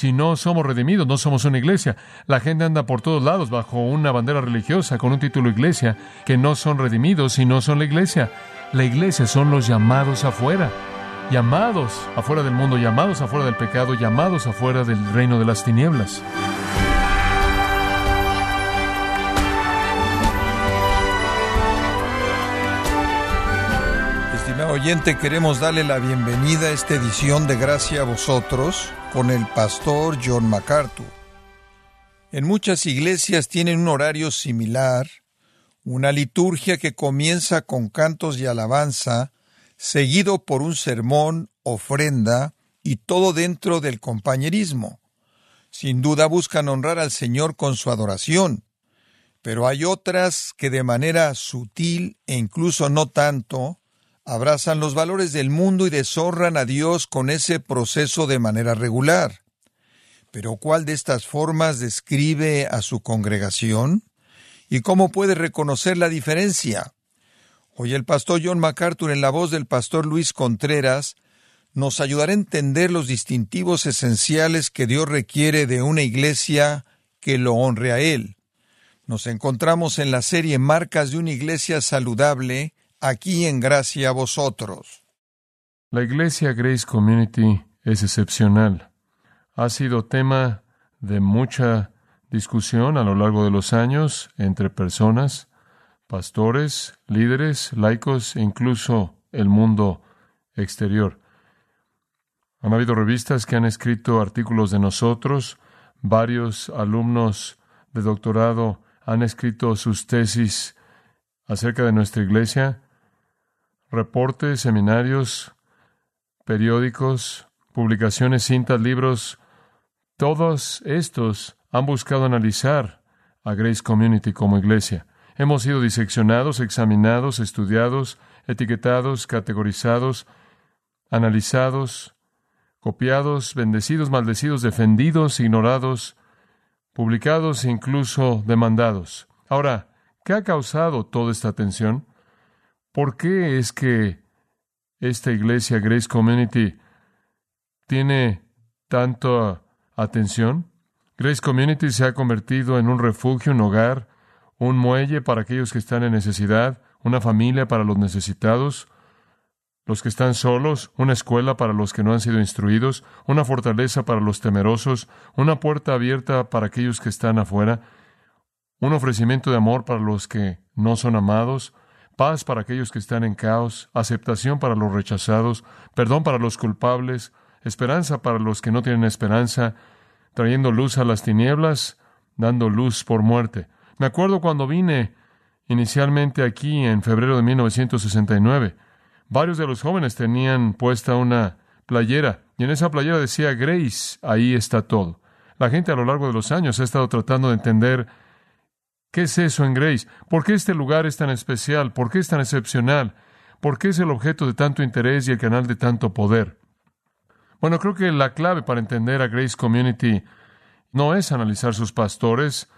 si no somos redimidos, no somos una iglesia. La gente anda por todos lados bajo una bandera religiosa con un título iglesia, que no son redimidos y no son la iglesia. La iglesia son los llamados afuera, llamados afuera del mundo, llamados afuera del pecado, llamados afuera del reino de las tinieblas. Oyente, queremos darle la bienvenida a esta edición de Gracia a vosotros con el pastor John MacArthur. En muchas iglesias tienen un horario similar, una liturgia que comienza con cantos y alabanza, seguido por un sermón, ofrenda y todo dentro del compañerismo. Sin duda buscan honrar al Señor con su adoración, pero hay otras que de manera sutil e incluso no tanto, abrazan los valores del mundo y deshonran a Dios con ese proceso de manera regular. Pero ¿cuál de estas formas describe a su congregación? ¿Y cómo puede reconocer la diferencia? Hoy el pastor John MacArthur, en la voz del pastor Luis Contreras, nos ayudará a entender los distintivos esenciales que Dios requiere de una iglesia que lo honre a Él. Nos encontramos en la serie Marcas de una iglesia saludable, aquí en Gracia a vosotros. La iglesia Grace Community es excepcional. Ha sido tema de mucha discusión a lo largo de los años entre personas, pastores, líderes, laicos e incluso el mundo exterior. Han habido revistas que han escrito artículos de nosotros, varios alumnos de doctorado han escrito sus tesis acerca de nuestra iglesia, reportes, seminarios, periódicos, publicaciones, cintas, libros, todos estos han buscado analizar a Grace Community como iglesia. Hemos sido diseccionados, examinados, estudiados, etiquetados, categorizados, analizados, copiados, bendecidos, maldecidos, defendidos, ignorados, publicados e incluso demandados. Ahora, ¿qué ha causado toda esta tensión? ¿Por qué es que esta iglesia Grace Community tiene tanta atención? Grace Community se ha convertido en un refugio, un hogar, un muelle para aquellos que están en necesidad, una familia para los necesitados, los que están solos, una escuela para los que no han sido instruidos, una fortaleza para los temerosos, una puerta abierta para aquellos que están afuera, un ofrecimiento de amor para los que no son amados, paz para aquellos que están en caos, aceptación para los rechazados, perdón para los culpables, esperanza para los que no tienen esperanza, trayendo luz a las tinieblas, dando luz por muerte. Me acuerdo cuando vine inicialmente aquí en febrero de 1969. Varios de los jóvenes tenían puesta una playera y en esa playera decía Grace, ahí está todo. La gente a lo largo de los años ha estado tratando de entender ¿Qué es eso en Grace? ¿Por qué este lugar es tan especial? ¿Por qué es tan excepcional? ¿Por qué es el objeto de tanto interés y el canal de tanto poder? Bueno, creo que la clave para entender a Grace Community no es analizar sus pastores,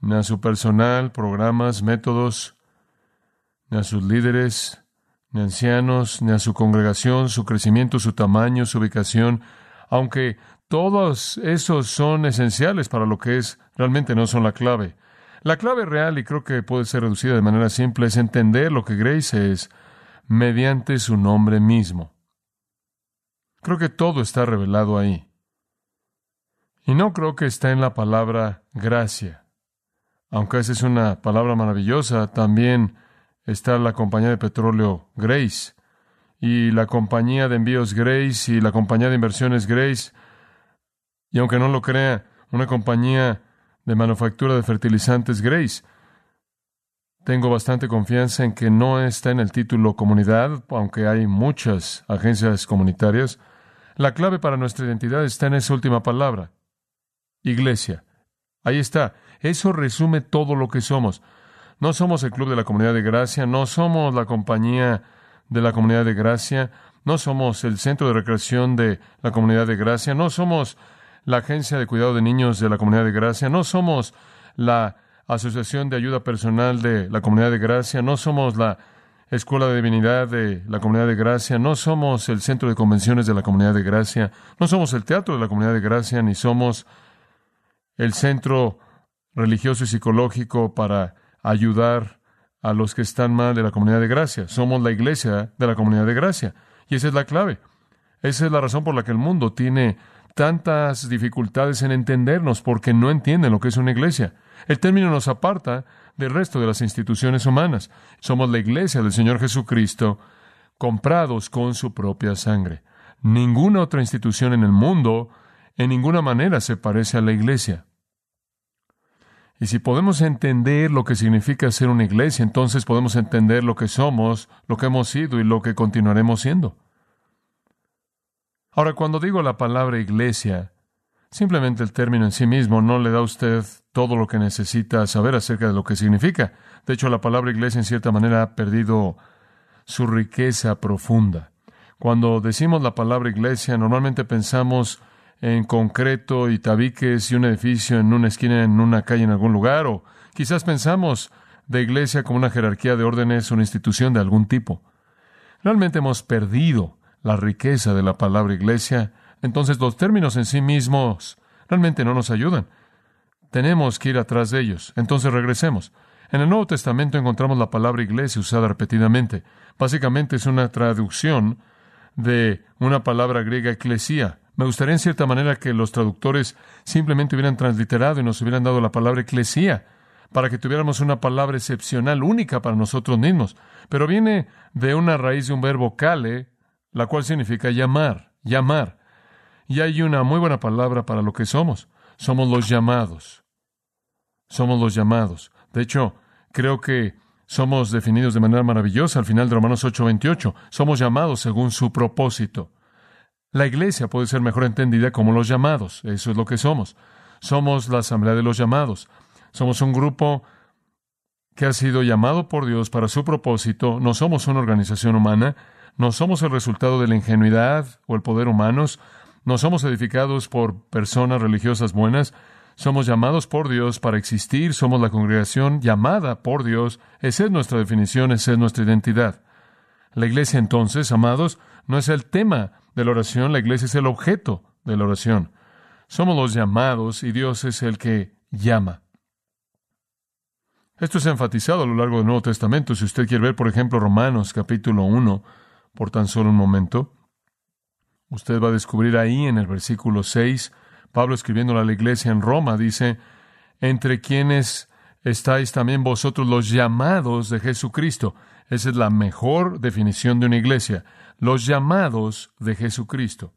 ni a su personal, programas, métodos, ni a sus líderes, ni ancianos, ni a su congregación, su crecimiento, su tamaño, su ubicación, aunque todos esos son esenciales para lo que es, realmente no son la clave. La clave real, y creo que puede ser reducida de manera simple, es entender lo que Grace es mediante su nombre mismo. Creo que todo está revelado ahí. Y no creo que está en la palabra gracia. Aunque esa es una palabra maravillosa, también está la compañía de petróleo Grace y la compañía de envíos Grace y la compañía de inversiones Grace. Y aunque no lo crea, una compañía de manufactura de fertilizantes Grace. Tengo bastante confianza en que no está en el título comunidad, aunque hay muchas agencias comunitarias. La clave para nuestra identidad está en esa última palabra. Iglesia. Ahí está. Eso resume todo lo que somos. No somos el club de la comunidad de gracia, no somos la compañía de la comunidad de gracia, no somos el centro de recreación de la comunidad de gracia, no somos la Agencia de Cuidado de Niños de la Comunidad de Gracia, no somos la Asociación de Ayuda Personal de la Comunidad de Gracia, no somos la escuela de divinidad de la comunidad de gracia, no somos el centro de convenciones de la comunidad de gracia, no somos el teatro de la comunidad de gracia, ni somos el centro religioso y psicológico para ayudar a los que están mal de la comunidad de gracia. Somos la iglesia de la comunidad de gracia. Y esa es la clave. Esa es la razón por la que el mundo tiene tantas dificultades en entendernos, porque no entienden lo que es una iglesia. El término nos aparta del resto de las instituciones humanas. Somos la iglesia del Señor Jesucristo, comprados con su propia sangre. Ninguna otra institución en el mundo en ninguna manera se parece a la iglesia. Y si podemos entender lo que significa ser una iglesia, entonces podemos entender lo que somos, lo que hemos sido y lo que continuaremos siendo. Ahora, cuando digo la palabra iglesia, simplemente el término en sí mismo no le da a usted todo lo que necesita saber acerca de lo que significa. De hecho, la palabra iglesia en cierta manera ha perdido su riqueza profunda. Cuando decimos la palabra iglesia, normalmente pensamos en concreto y tabiques y un edificio en una esquina, en una calle, en algún lugar, o quizás pensamos de iglesia como una jerarquía de órdenes, una institución de algún tipo. Realmente hemos perdido la riqueza de la palabra iglesia, entonces los términos en sí mismos realmente no nos ayudan. Tenemos que ir atrás de ellos. Entonces regresemos. En el Nuevo Testamento encontramos la palabra iglesia usada repetidamente. Básicamente es una traducción de una palabra griega eclesia, me gustaría en cierta manera que los traductores simplemente hubieran transliterado y nos hubieran dado la palabra eclesía, para que tuviéramos una palabra excepcional, única para nosotros mismos. Pero viene de una raíz de un verbo cale, la cual significa llamar, llamar. Y hay una muy buena palabra para lo que somos. Somos los llamados. Somos los llamados. De hecho, creo que somos definidos de manera maravillosa al final de Romanos 8:28. Somos llamados según su propósito. La iglesia puede ser mejor entendida como los llamados. Eso es lo que somos. Somos la asamblea de los llamados. Somos un grupo que ha sido llamado por Dios para su propósito. No somos una organización humana. No somos el resultado de la ingenuidad o el poder humanos. No somos edificados por personas religiosas buenas. Somos llamados por Dios para existir. Somos la congregación llamada por Dios. Esa es nuestra definición, esa es nuestra identidad. La iglesia entonces, amados, no es el tema de la oración, la iglesia es el objeto de la oración. Somos los llamados y Dios es el que llama. Esto es enfatizado a lo largo del Nuevo Testamento. Si usted quiere ver, por ejemplo, Romanos capítulo 1, por tan solo un momento, usted va a descubrir ahí en el versículo 6, Pablo escribiendo a la iglesia en Roma, dice, entre quienes estáis también vosotros los llamados de Jesucristo. Esa es la mejor definición de una iglesia los llamados de Jesucristo.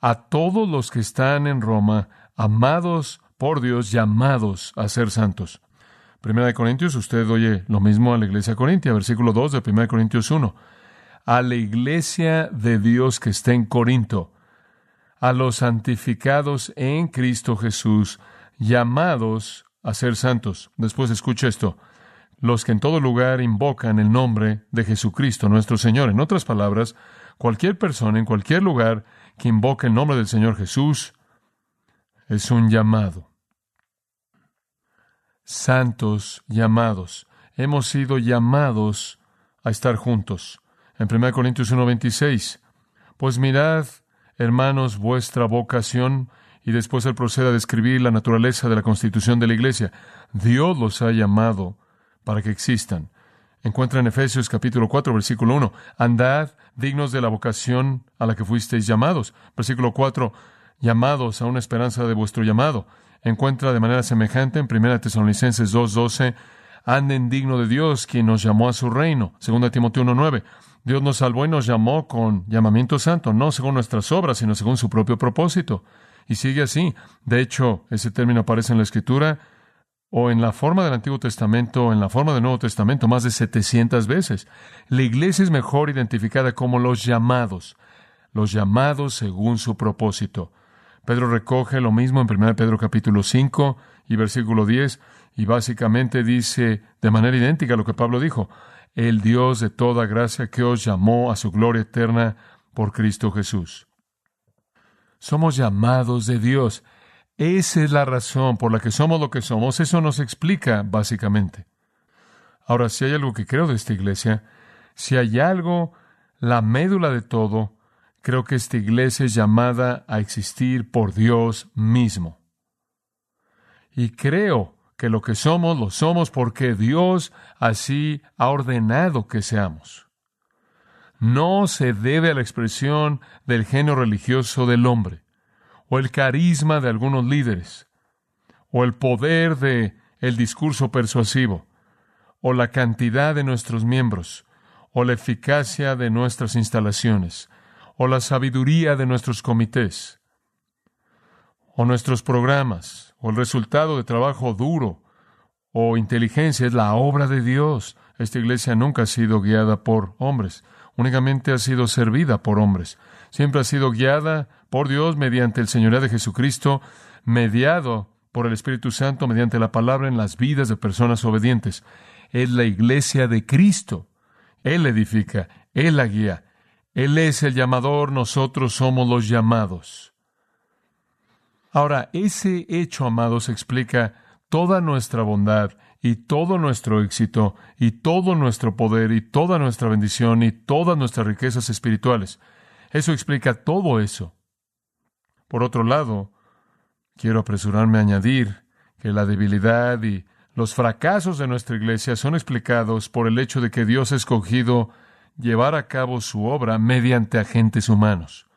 A todos los que están en Roma, amados por Dios, llamados a ser santos. Primera de Corintios, usted oye lo mismo a la iglesia corintia, versículo 2 de Primera de Corintios 1. A la iglesia de Dios que está en Corinto, a los santificados en Cristo Jesús, llamados a ser santos. Después escucha esto los que en todo lugar invocan el nombre de Jesucristo nuestro Señor. En otras palabras, cualquier persona en cualquier lugar que invoque el nombre del Señor Jesús es un llamado. Santos llamados. Hemos sido llamados a estar juntos. En 1 Corintios 1:26, pues mirad, hermanos, vuestra vocación, y después él procede a describir la naturaleza de la constitución de la iglesia. Dios los ha llamado para que existan. Encuentra en Efesios capítulo 4, versículo 1, andad dignos de la vocación a la que fuisteis llamados. Versículo 4, llamados a una esperanza de vuestro llamado. Encuentra de manera semejante en 1 Tesalonicenses 2, 12, anden digno de Dios, quien nos llamó a su reino. 2 Timoteo 1, 9. Dios nos salvó y nos llamó con llamamiento santo, no según nuestras obras, sino según su propio propósito. Y sigue así. De hecho, ese término aparece en la Escritura o en la forma del Antiguo Testamento o en la forma del Nuevo Testamento más de 700 veces. La iglesia es mejor identificada como los llamados, los llamados según su propósito. Pedro recoge lo mismo en 1 Pedro capítulo 5 y versículo 10 y básicamente dice de manera idéntica a lo que Pablo dijo, el Dios de toda gracia que os llamó a su gloria eterna por Cristo Jesús. Somos llamados de Dios. Esa es la razón por la que somos lo que somos. Eso nos explica básicamente. Ahora, si hay algo que creo de esta iglesia, Si hay algo, la médula de todo, creo que esta iglesia es llamada a existir por Dios mismo. Y creo que lo que somos lo somos porque Dios así ha ordenado que seamos. No se debe a la expresión del genio religioso del hombre, o el carisma de algunos líderes, o el poder de el discurso persuasivo, o la cantidad de nuestros miembros, o la eficacia de nuestras instalaciones, o la sabiduría de nuestros comités, o nuestros programas, o el resultado de trabajo duro, o inteligencia, es la obra de Dios. Esta iglesia nunca ha sido guiada por hombres, únicamente ha sido servida por hombres. Siempre ha sido guiada por Dios mediante el Señoría de Jesucristo, mediado por el Espíritu Santo mediante la palabra en las vidas de personas obedientes. Es la iglesia de Cristo. Él edifica, Él la guía. Él es el llamador, nosotros somos los llamados. Ahora, ese hecho, amados, explica toda nuestra bondad y todo nuestro éxito y todo nuestro poder y toda nuestra bendición y todas nuestras riquezas espirituales. Eso explica todo eso. Por otro lado, quiero apresurarme a añadir que la debilidad y los fracasos de nuestra iglesia son explicados por el hecho de que Dios ha escogido llevar a cabo su obra mediante agentes humanos.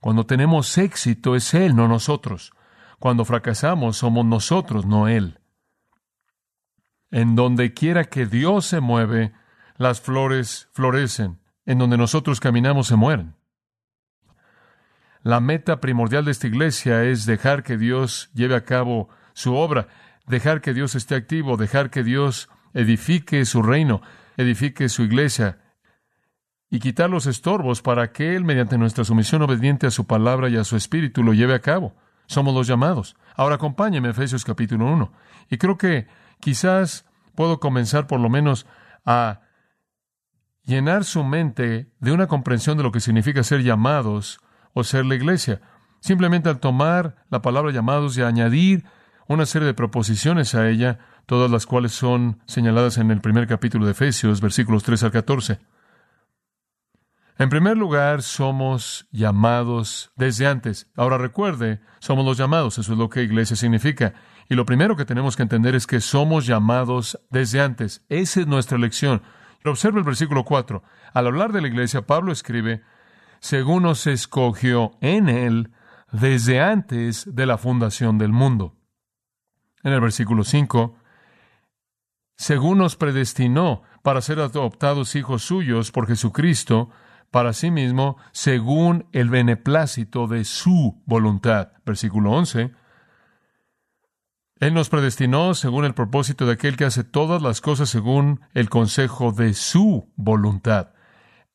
Cuando tenemos éxito es Él, no nosotros. Cuando fracasamos somos nosotros, no Él. En donde quiera que Dios se mueve, las flores florecen. En donde nosotros caminamos se mueren. La meta primordial de esta iglesia es dejar que Dios lleve a cabo su obra, dejar que Dios esté activo, dejar que Dios edifique su reino, edifique su iglesia, y quitar los estorbos para que Él, mediante nuestra sumisión obediente a su palabra y a su espíritu, lo lleve a cabo. Somos los llamados. Ahora acompáñeme a Efesios capítulo 1. Y creo que quizás puedo comenzar por lo menos a llenar su mente de una comprensión de lo que significa ser llamados o ser la iglesia. Simplemente al tomar la palabra llamados y añadir una serie de proposiciones a ella, todas las cuales son señaladas en el primer capítulo de Efesios, versículos 3 al 14. En primer lugar, somos llamados desde antes. Ahora recuerde, somos los llamados, eso es lo que iglesia significa. Y lo primero que tenemos que entender es que somos llamados desde antes. Esa es nuestra elección. Observe el versículo 4. Al hablar de la iglesia, Pablo escribe, según nos escogió en él desde antes de la fundación del mundo. En el versículo 5, según nos predestinó para ser adoptados hijos suyos por Jesucristo, para sí mismo según el beneplácito de su voluntad. Versículo 11. Él nos predestinó según el propósito de aquel que hace todas las cosas según el consejo de su voluntad.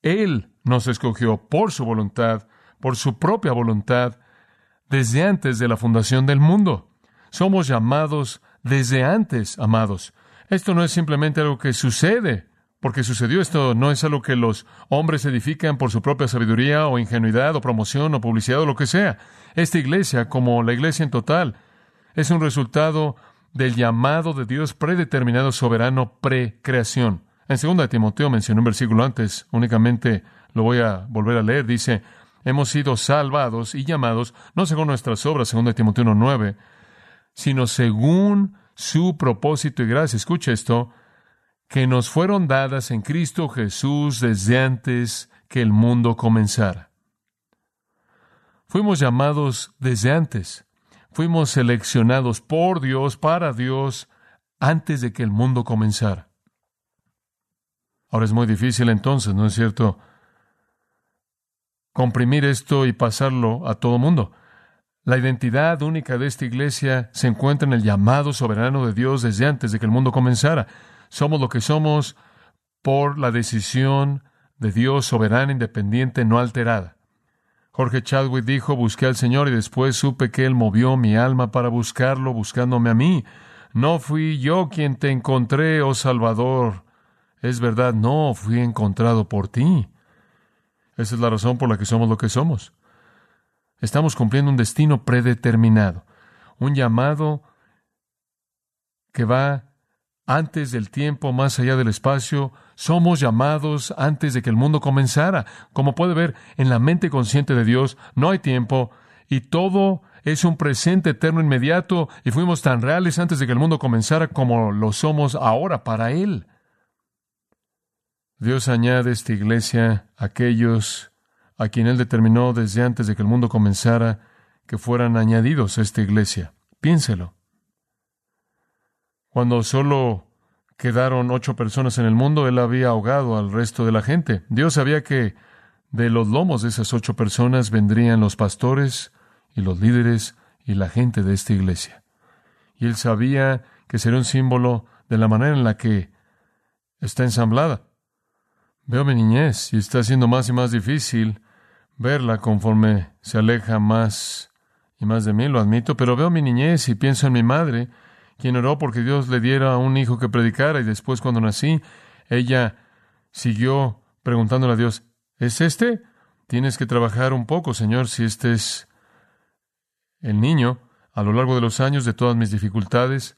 Él nos escogió por su voluntad, por su propia voluntad, desde antes de la fundación del mundo. Somos llamados desde antes, amados. Esto no es simplemente algo que sucede porque sucedió esto, no es algo que los hombres edifican por su propia sabiduría o ingenuidad o promoción o publicidad o lo que sea. Esta iglesia, como la iglesia en total, es un resultado del llamado de Dios predeterminado, soberano, precreación. En 2 Timoteo mencioné un versículo antes, únicamente lo voy a volver a leer, dice, hemos sido salvados y llamados, no según nuestras obras, 2 Timoteo 1.9, sino según su propósito y gracia. Escucha esto, que nos fueron dadas en Cristo Jesús desde antes que el mundo comenzara. Fuimos llamados desde antes. Fuimos seleccionados por Dios, para Dios, antes de que el mundo comenzara. Ahora es muy difícil entonces, ¿no es cierto? Comprimir esto y pasarlo a todo mundo. La identidad única de esta iglesia se encuentra en el llamado soberano de Dios desde antes de que el mundo comenzara. Somos lo que somos por la decisión de Dios soberana, independiente, no alterada. Jorge Chadwick dijo, busqué al Señor y después supe que Él movió mi alma para buscarlo, buscándome a mí. No fui yo quien te encontré, oh Salvador. Es verdad, no fui encontrado por ti. Esa es la razón por la que somos lo que somos. Estamos cumpliendo un destino predeterminado, un llamado que va antes del tiempo, más allá del espacio, somos llamados antes de que el mundo comenzara. Como puede ver, en la mente consciente de Dios no hay tiempo y todo es un presente eterno inmediato y fuimos tan reales antes de que el mundo comenzara como lo somos ahora para Él. Dios añade esta iglesia a aquellos a quien Él determinó desde antes de que el mundo comenzara que fueran añadidos a esta iglesia. Piénselo. Cuando solo quedaron ocho personas en el mundo, Él había ahogado al resto de la gente. Dios sabía que de los lomos de esas ocho personas vendrían los pastores y los líderes y la gente de esta iglesia. Y Él sabía que sería un símbolo de la manera en la que está ensamblada. Veo mi niñez y está siendo más y más difícil verla conforme se aleja más y más de mí, lo admito, pero veo mi niñez y pienso en mi madre, quien oró porque Dios le diera un hijo que predicara y después cuando nací, ella siguió preguntándole a Dios, ¿es este? Tienes que trabajar un poco, Señor, si este es el niño. A lo largo de los años, de todas mis dificultades,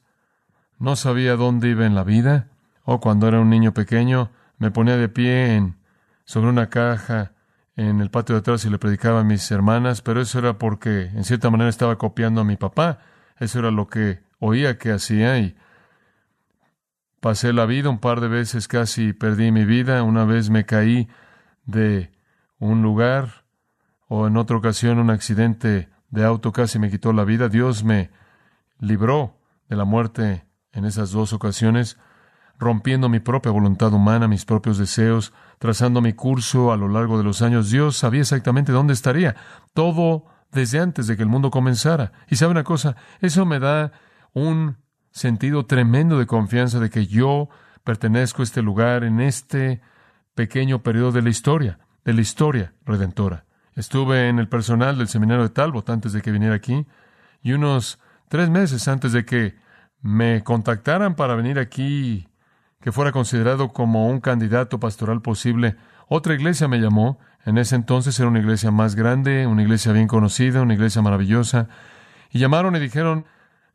no sabía dónde iba en la vida, o cuando era un niño pequeño, me ponía de pie en, sobre una caja en el patio de atrás y le predicaba a mis hermanas, pero eso era porque en cierta manera estaba copiando a mi papá. Eso era lo que oía que hacía y pasé la vida un par de veces, casi perdí mi vida. Una vez me caí de un lugar o en otra ocasión un accidente de auto casi me quitó la vida. Dios me libró de la muerte en esas dos ocasiones rompiendo mi propia voluntad humana, mis propios deseos, trazando mi curso a lo largo de los años. Dios sabía exactamente dónde estaría, todo desde antes de que el mundo comenzara. Y sabe una cosa, eso me da un sentido tremendo de confianza de que yo pertenezco a este lugar en este pequeño periodo de la historia, de la historia redentora. Estuve en el personal del seminario de Talbot antes de que viniera aquí y unos tres meses antes de que me contactaran para venir aquí que fuera considerado como un candidato pastoral posible. Otra iglesia me llamó. En ese entonces era una iglesia más grande, una iglesia bien conocida, una iglesia maravillosa. Y llamaron y dijeron,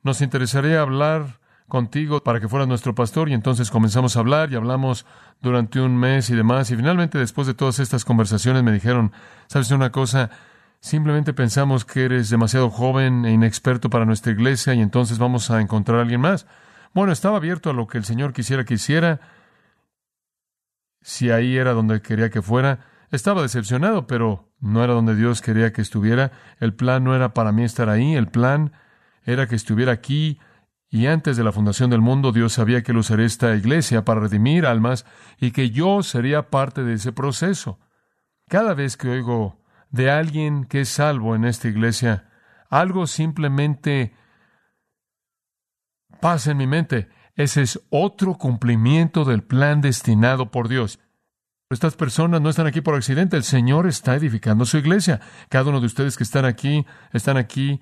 nos interesaría hablar contigo para que fueras nuestro pastor. Y entonces comenzamos a hablar y hablamos durante un mes y demás. Y finalmente, después de todas estas conversaciones, me dijeron, ¿sabes una cosa? Simplemente pensamos que eres demasiado joven e inexperto para nuestra iglesia y entonces vamos a encontrar a alguien más. Bueno, estaba abierto a lo que el Señor quisiera que hiciera. Si ahí era donde quería que fuera, estaba decepcionado, pero no era donde Dios quería que estuviera. El plan no era para mí estar ahí, el plan era que estuviera aquí. Y antes de la fundación del mundo, Dios sabía que Él usaría esta iglesia para redimir almas y que yo sería parte de ese proceso. Cada vez que oigo de alguien que es salvo en esta iglesia, algo simplemente pasa en mi mente. Ese es otro cumplimiento del plan destinado por Dios. Estas personas no están aquí por accidente. El Señor está edificando su iglesia. Cada uno de ustedes que están aquí, están aquí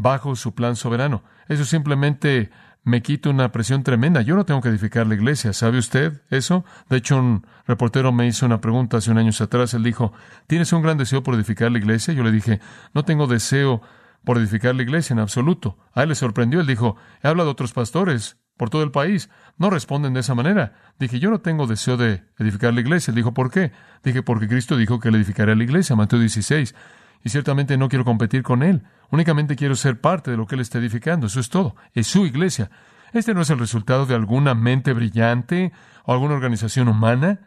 bajo su plan soberano. Eso simplemente me quita una presión tremenda. Yo no tengo que edificar la iglesia. ¿Sabe usted eso? De hecho, un reportero me hizo una pregunta hace un año atrás. Él dijo, ¿tienes un gran deseo por edificar la iglesia? Yo le dije, no tengo deseo por edificar la iglesia en absoluto. A él le sorprendió. Él dijo, he hablado a otros pastores por todo el país. No responden de esa manera. Dije, yo no tengo deseo de edificar la iglesia. Él dijo, ¿por qué? Dije, porque Cristo dijo que le edificaría la iglesia, Mateo 16. Y ciertamente no quiero competir con él. Únicamente quiero ser parte de lo que él está edificando. Eso es todo. Es su iglesia. Este no es el resultado de alguna mente brillante o alguna organización humana.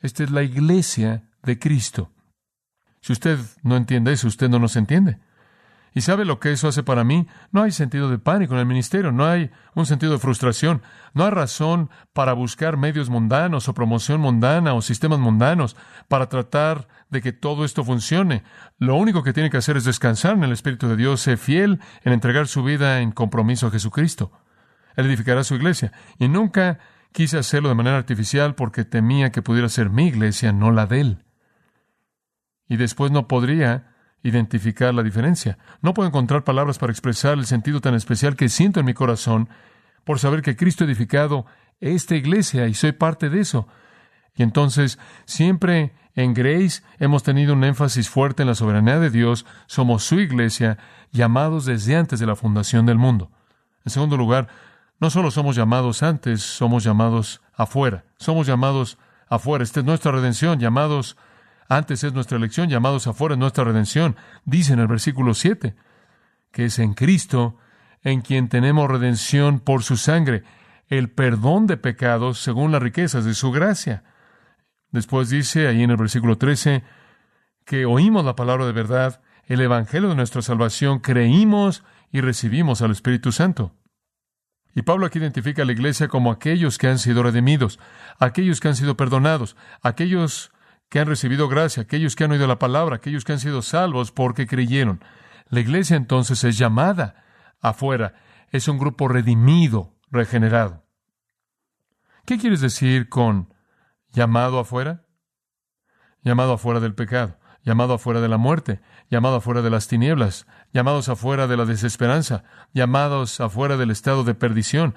Esta es la iglesia de Cristo. Si usted no entiende eso, usted no nos entiende. ¿Y sabe lo que eso hace para mí? No hay sentido de pánico en el ministerio, no hay un sentido de frustración, no hay razón para buscar medios mundanos o promoción mundana o sistemas mundanos para tratar de que todo esto funcione. Lo único que tiene que hacer es descansar en el Espíritu de Dios, ser fiel en entregar su vida en compromiso a Jesucristo. Él edificará su iglesia. Y nunca quise hacerlo de manera artificial porque temía que pudiera ser mi iglesia, no la de él. Y después no podría identificar la diferencia. No puedo encontrar palabras para expresar el sentido tan especial que siento en mi corazón por saber que Cristo ha edificado esta iglesia y soy parte de eso. Y entonces, siempre en Grace hemos tenido un énfasis fuerte en la soberanía de Dios, somos su iglesia, llamados desde antes de la fundación del mundo. En segundo lugar, No solo somos llamados antes, somos llamados afuera. Somos llamados afuera. Esta es nuestra redención. Llamados antes es nuestra elección, llamados afuera es nuestra redención. Dice en el versículo 7 que es en Cristo en quien tenemos redención por su sangre, el perdón de pecados según las riquezas de su gracia. Después dice ahí en el versículo 13 que oímos la palabra de verdad, el evangelio de nuestra salvación, creímos y recibimos al Espíritu Santo. Y Pablo aquí identifica a la iglesia como aquellos que han sido redimidos, aquellos que han sido perdonados, aquellos que han recibido gracia, aquellos que han oído la palabra, aquellos que han sido salvos porque creyeron. La iglesia entonces es llamada afuera, es un grupo redimido, regenerado. ¿Qué quieres decir con llamado afuera? Llamado afuera del pecado, llamado afuera de la muerte, llamado afuera de las tinieblas, llamados afuera de la desesperanza, llamados afuera del estado de perdición,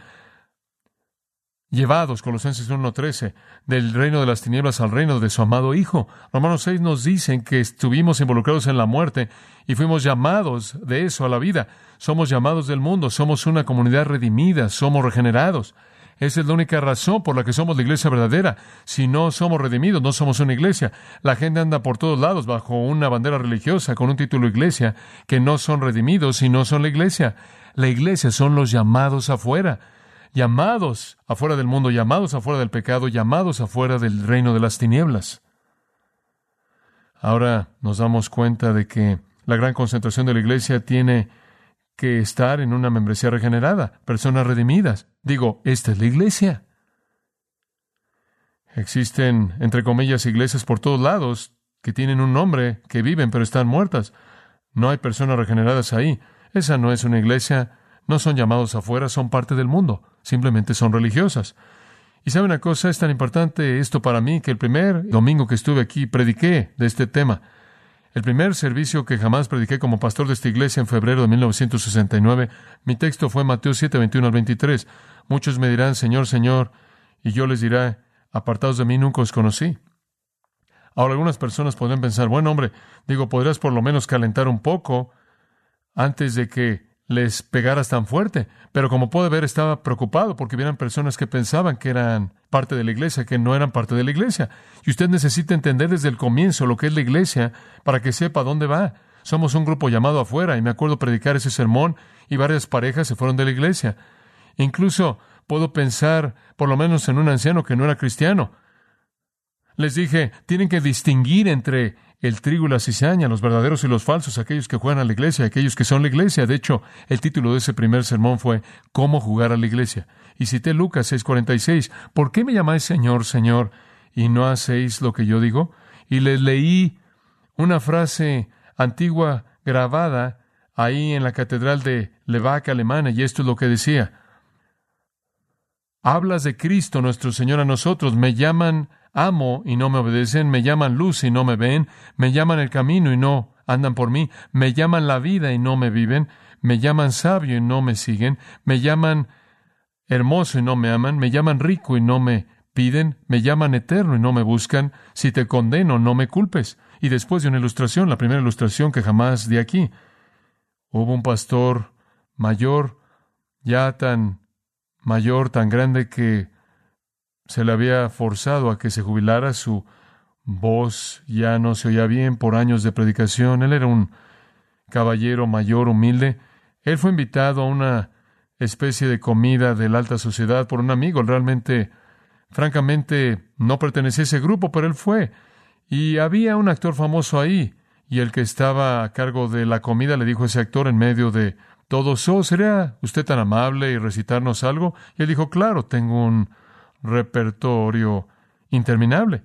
llevados, Colosenses 1.13, del reino de las tinieblas al reino de su amado Hijo. Romanos 6 nos dicen que estuvimos involucrados en la muerte y fuimos llamados de eso a la vida. Somos llamados del mundo, somos una comunidad redimida, somos regenerados. Esa es la única razón por la que somos la iglesia verdadera. Si no somos redimidos, no somos una iglesia. La gente anda por todos lados bajo una bandera religiosa con un título iglesia que no son redimidos y no son la iglesia. La iglesia son los llamados afuera llamados afuera del mundo, llamados afuera del pecado, llamados afuera del reino de las tinieblas. Ahora nos damos cuenta de que la gran concentración de la iglesia tiene que estar en una membresía regenerada, personas redimidas. Digo, esta es la iglesia. Existen, entre comillas, iglesias por todos lados que tienen un nombre, que viven pero están muertas. No hay personas regeneradas ahí. Esa no es una iglesia, no son llamados afuera, son parte del mundo simplemente son religiosas. Y sabe una cosa, es tan importante esto para mí que el primer domingo que estuve aquí prediqué de este tema. El primer servicio que jamás prediqué como pastor de esta iglesia en febrero de 1969, mi texto fue Mateo 7, 21 al 23. Muchos me dirán, Señor, Señor, y yo les diré, apartados de mí nunca os conocí. Ahora algunas personas podrían pensar, bueno hombre, digo, podrías por lo menos calentar un poco antes de que les pegaras tan fuerte. Pero como puede ver, estaba preocupado porque vieran personas que pensaban que eran parte de la iglesia, que no eran parte de la iglesia. Y usted necesita entender desde el comienzo lo que es la iglesia para que sepa dónde va. Somos un grupo llamado afuera y me acuerdo predicar ese sermón y varias parejas se fueron de la iglesia. Incluso puedo pensar por lo menos en un anciano que no era cristiano. Les dije, tienen que distinguir entre el trigo y cizaña, los verdaderos y los falsos, aquellos que juegan a la iglesia, aquellos que son la iglesia. De hecho, el título de ese primer sermón fue ¿Cómo jugar a la iglesia? Y cité Lucas 6:46, ¿por qué me llamáis Señor, Señor, y no hacéis lo que yo digo? Y les leí una frase antigua grabada ahí en la catedral de Levac, Alemania, y esto es lo que decía. Hablas de Cristo nuestro Señor a nosotros, me llaman amo y no me obedecen, me llaman luz y no me ven, me llaman el camino y no andan por mí, me llaman la vida y no me viven, me llaman sabio y no me siguen, me llaman hermoso y no me aman, me llaman rico y no me piden, me llaman eterno y no me buscan, si te condeno no me culpes. Y después de una ilustración, la primera ilustración que jamás di aquí, hubo un pastor mayor, ya tan mayor, tan grande que se le había forzado a que se jubilara, su voz ya no se oía bien por años de predicación, él era un caballero mayor, humilde, él fue invitado a una especie de comida de la alta sociedad por un amigo, realmente, francamente, no pertenecía a ese grupo, pero él fue, y había un actor famoso ahí, y el que estaba a cargo de la comida le dijo a ese actor en medio de todos, oh, ¿sería usted tan amable y recitarnos algo? Y él dijo, claro, tengo un repertorio interminable.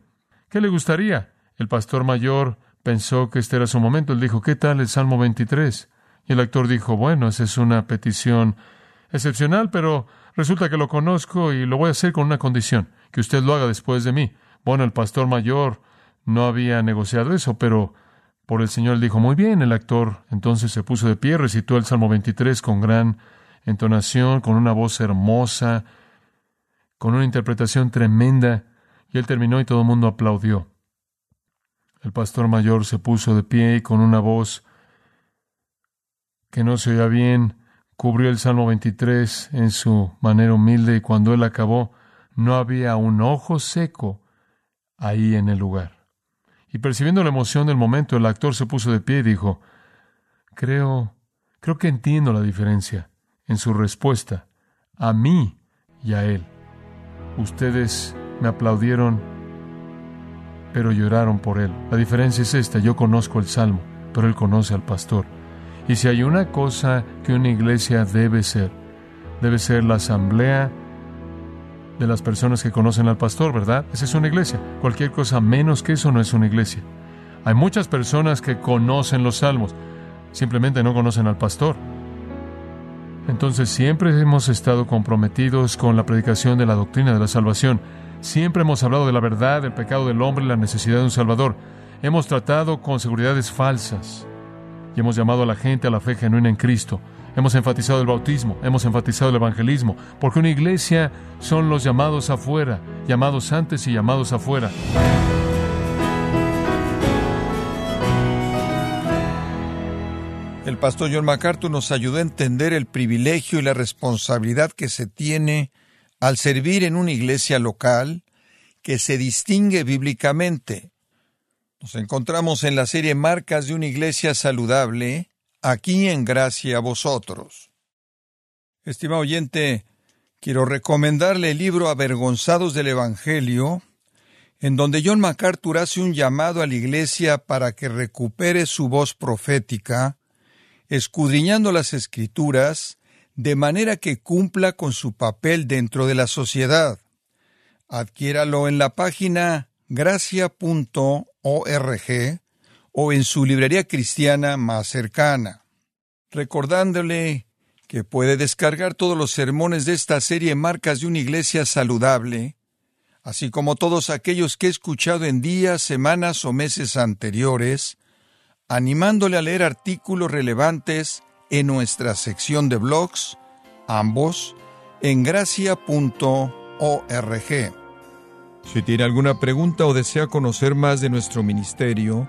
¿Qué le gustaría? El pastor mayor pensó que este era su momento. Él dijo, ¿qué tal el Salmo 23? Y el actor dijo, bueno, esa es una petición excepcional, pero resulta que lo conozco y lo voy a hacer con una condición, que usted lo haga después de mí. Bueno, el pastor mayor no había negociado eso, pero por el Señor dijo, muy bien, el actor entonces se puso de pie, recitó el Salmo 23 con gran entonación, con una voz hermosa, con una interpretación tremenda, y él terminó y todo el mundo aplaudió. El pastor mayor se puso de pie y con una voz que no se oía bien, cubrió el Salmo 23 en su manera humilde y cuando él acabó, no había un ojo seco ahí en el lugar. Y percibiendo la emoción del momento, el actor se puso de pie y dijo, Creo, creo que entiendo la diferencia en su respuesta a mí y a él. Ustedes me aplaudieron, pero lloraron por él. La diferencia es esta, yo conozco el Salmo, pero él conoce al pastor. Y si hay una cosa que una iglesia debe ser, debe ser la asamblea de las personas que conocen al pastor, ¿verdad? Esa es una iglesia. Cualquier cosa menos que eso no es una iglesia. Hay muchas personas que conocen los salmos, simplemente no conocen al pastor. Entonces siempre hemos estado comprometidos con la predicación de la doctrina de la salvación. Siempre hemos hablado de la verdad, del pecado del hombre y la necesidad de un Salvador. Hemos tratado con seguridades falsas y hemos llamado a la gente a la fe genuina en Cristo. Hemos enfatizado el bautismo, hemos enfatizado el evangelismo, porque una iglesia son los llamados afuera, llamados antes y llamados afuera. El pastor John MacArthur nos ayudó a entender el privilegio y la responsabilidad que se tiene al servir en una iglesia local que se distingue bíblicamente. Nos encontramos en la serie Marcas de una iglesia saludable, aquí en gracia a vosotros. Estimado oyente, quiero recomendarle el libro Avergonzados del Evangelio, en donde John MacArthur hace un llamado a la Iglesia para que recupere su voz profética, escudriñando las Escrituras, de manera que cumpla con su papel dentro de la sociedad. Adquiéralo en la página gracia.org o en su librería cristiana más cercana, recordándole que puede descargar todos los sermones de esta serie Marcas de una Iglesia Saludable, así como todos aquellos que he escuchado en días, semanas o meses anteriores, animándole a leer artículos relevantes en nuestra sección de blogs, ambos en gracia.org. Si tiene alguna pregunta o desea conocer más de nuestro ministerio,